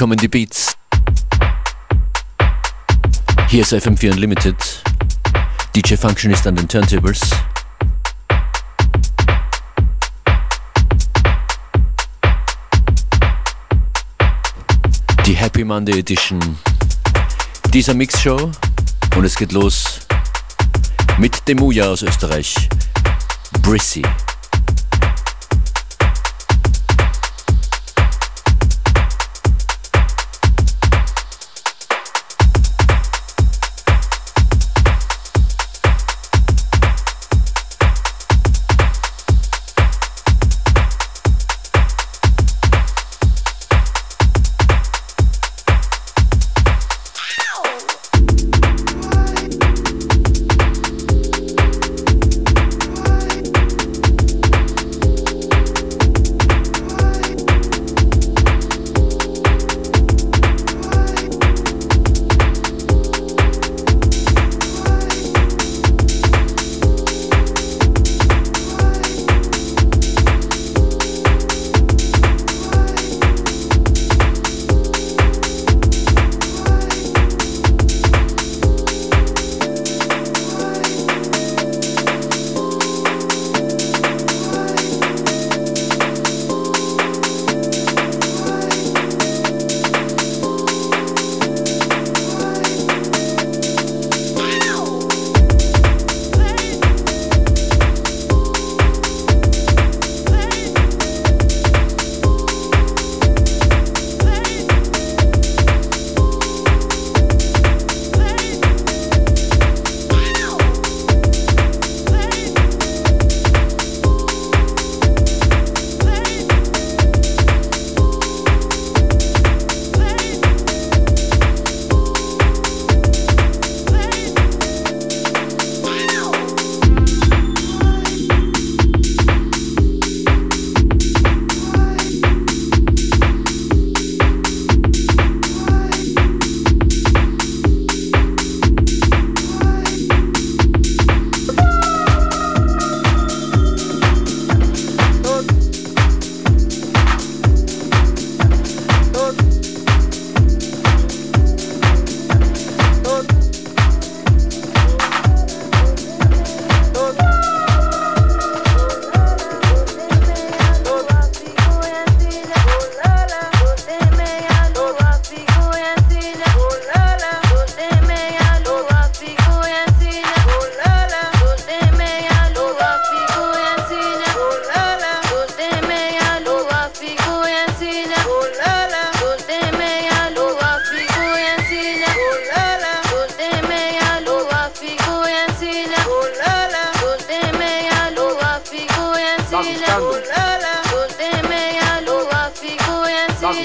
Kommen die Beats. Hier ist FM4 Unlimited. DJ Functionist an den Turntables. Die Happy Monday Edition dieser Mixshow und es geht los mit Demuja aus Österreich, Brissy.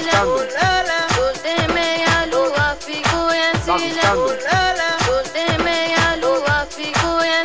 Pakistano. Useme ya lugha figu ya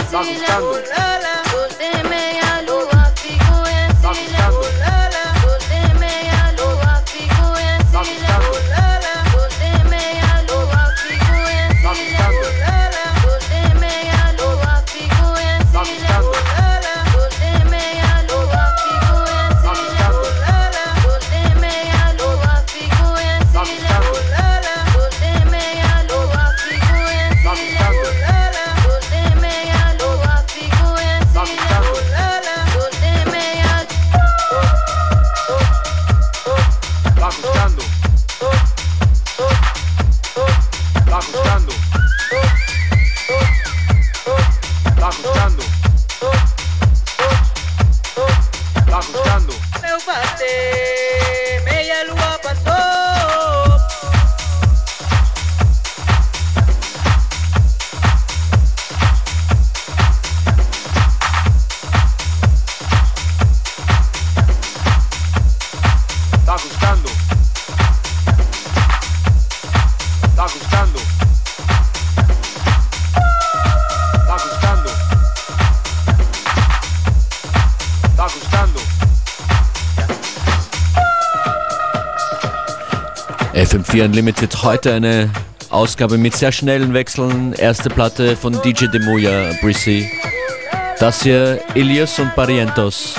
FM4 Unlimited. Heute eine Ausgabe mit sehr schnellen Wechseln. Erste Platte von DJ Demoya, Brissy. Das hier Elias und Barrientos,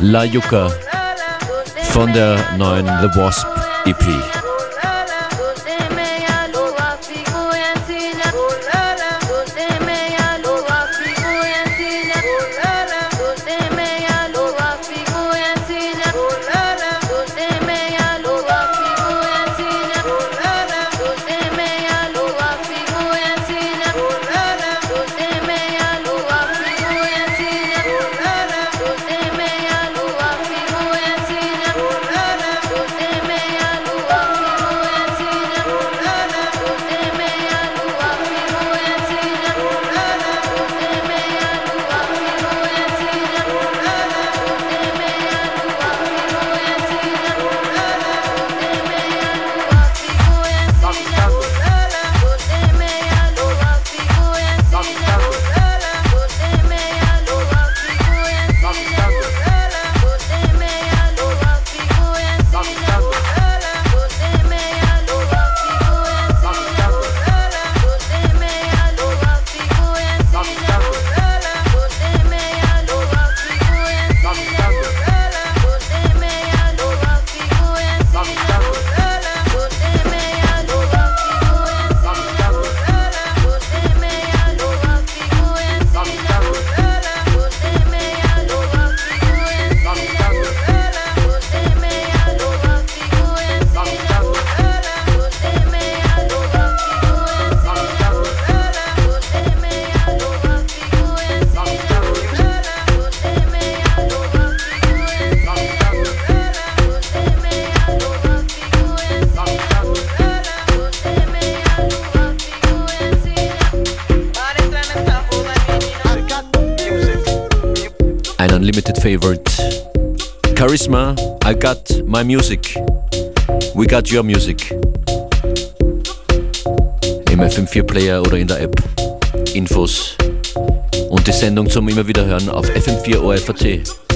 La Yuca von der neuen The Wasp EP. Favorite. Charisma, I got my music. We got your music. Im FM4 Player oder in der App. Infos und die Sendung zum immer wieder hören auf FM4 ORFAT.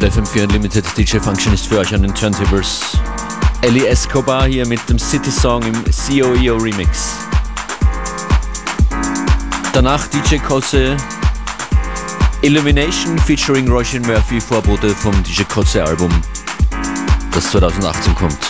Hört FM4 Unlimited DJ Functionist für euch an den Turntables. Ellie Escobar hier mit dem City Song im COEO e Remix. Danach DJ Kose Illumination featuring Roshan Murphy, Vorbote vom DJ Kose Album, das 2018 kommt.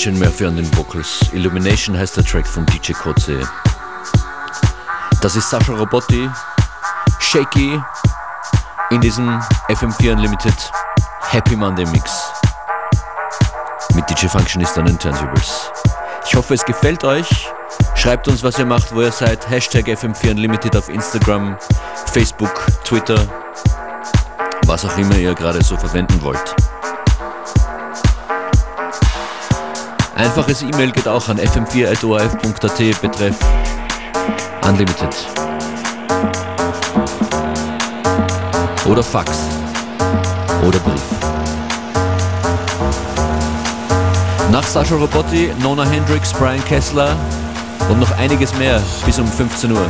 Roshan Murphy an den Vocals. Illumination heißt der Track von DJ Kotze. Das ist Sascha Robotti, Shaky in diesem FM4 Unlimited Happy Monday Mix mit DJ Functionist an den Turntables. Ich hoffe, es gefällt euch. Schreibt uns, was ihr macht, wo ihr seid. Hashtag FM4 Unlimited auf Instagram, Facebook, Twitter, was auch immer ihr gerade so verwenden wollt. Einfaches E-Mail geht auch an fm4.orf.at betreff Unlimited. Oder Fax. Oder Brief. Nach Sascha Robotti, Nona Hendrix, Brian Kessler und noch einiges mehr bis um 15 Uhr.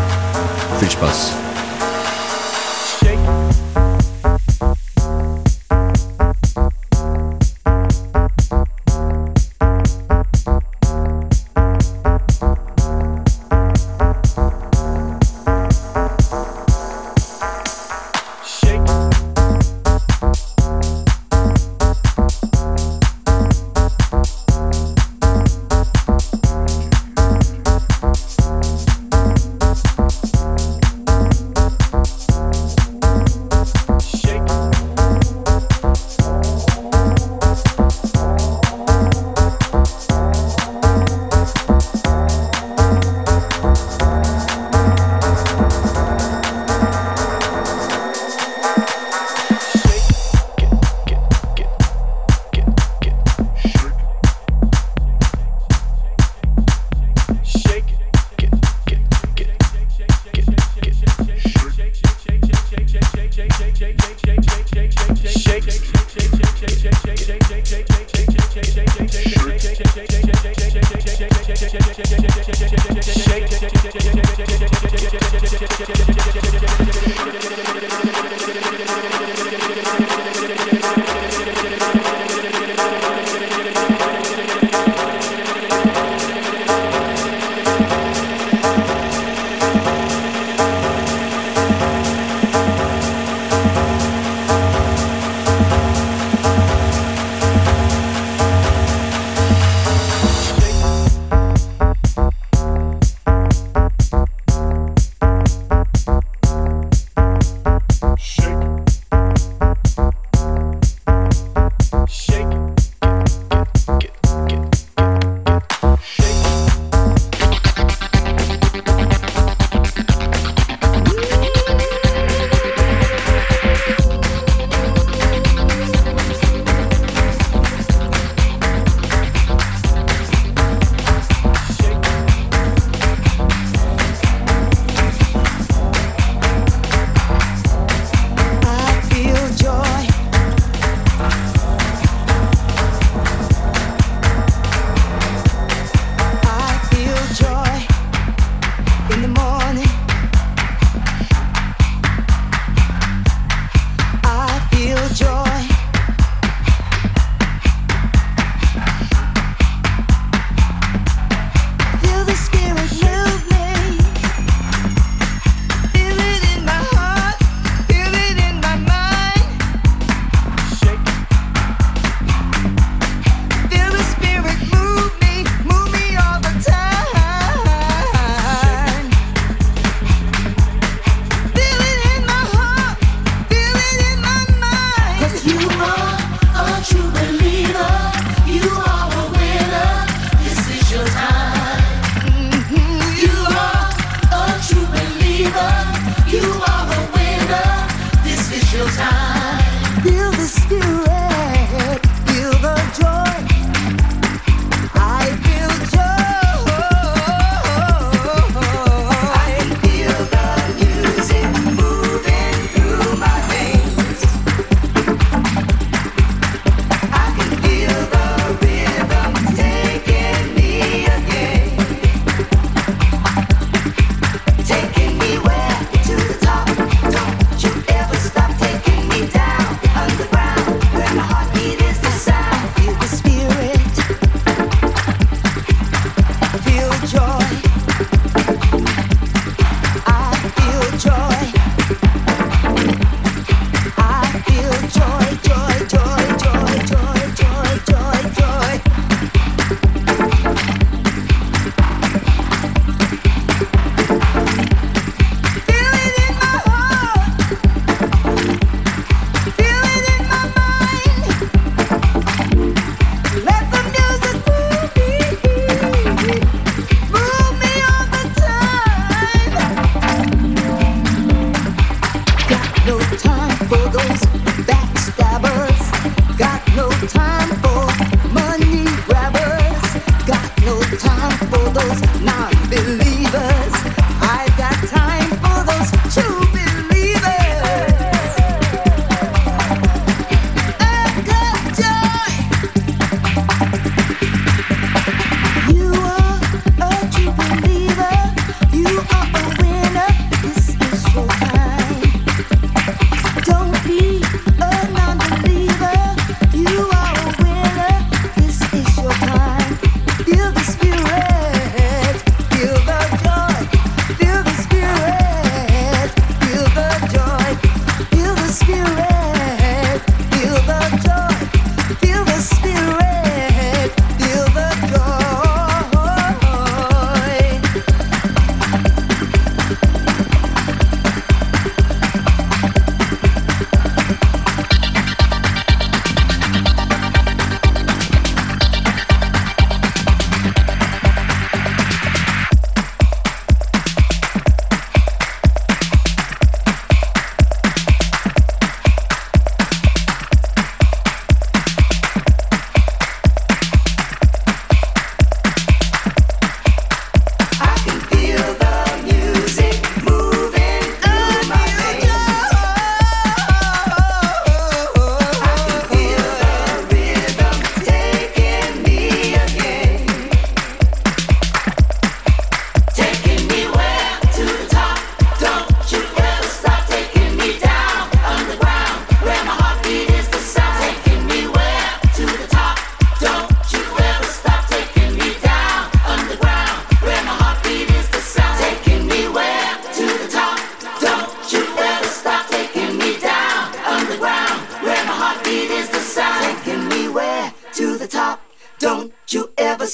Viel Spaß.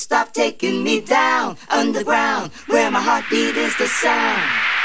Stop taking me down underground where my heartbeat is the sound.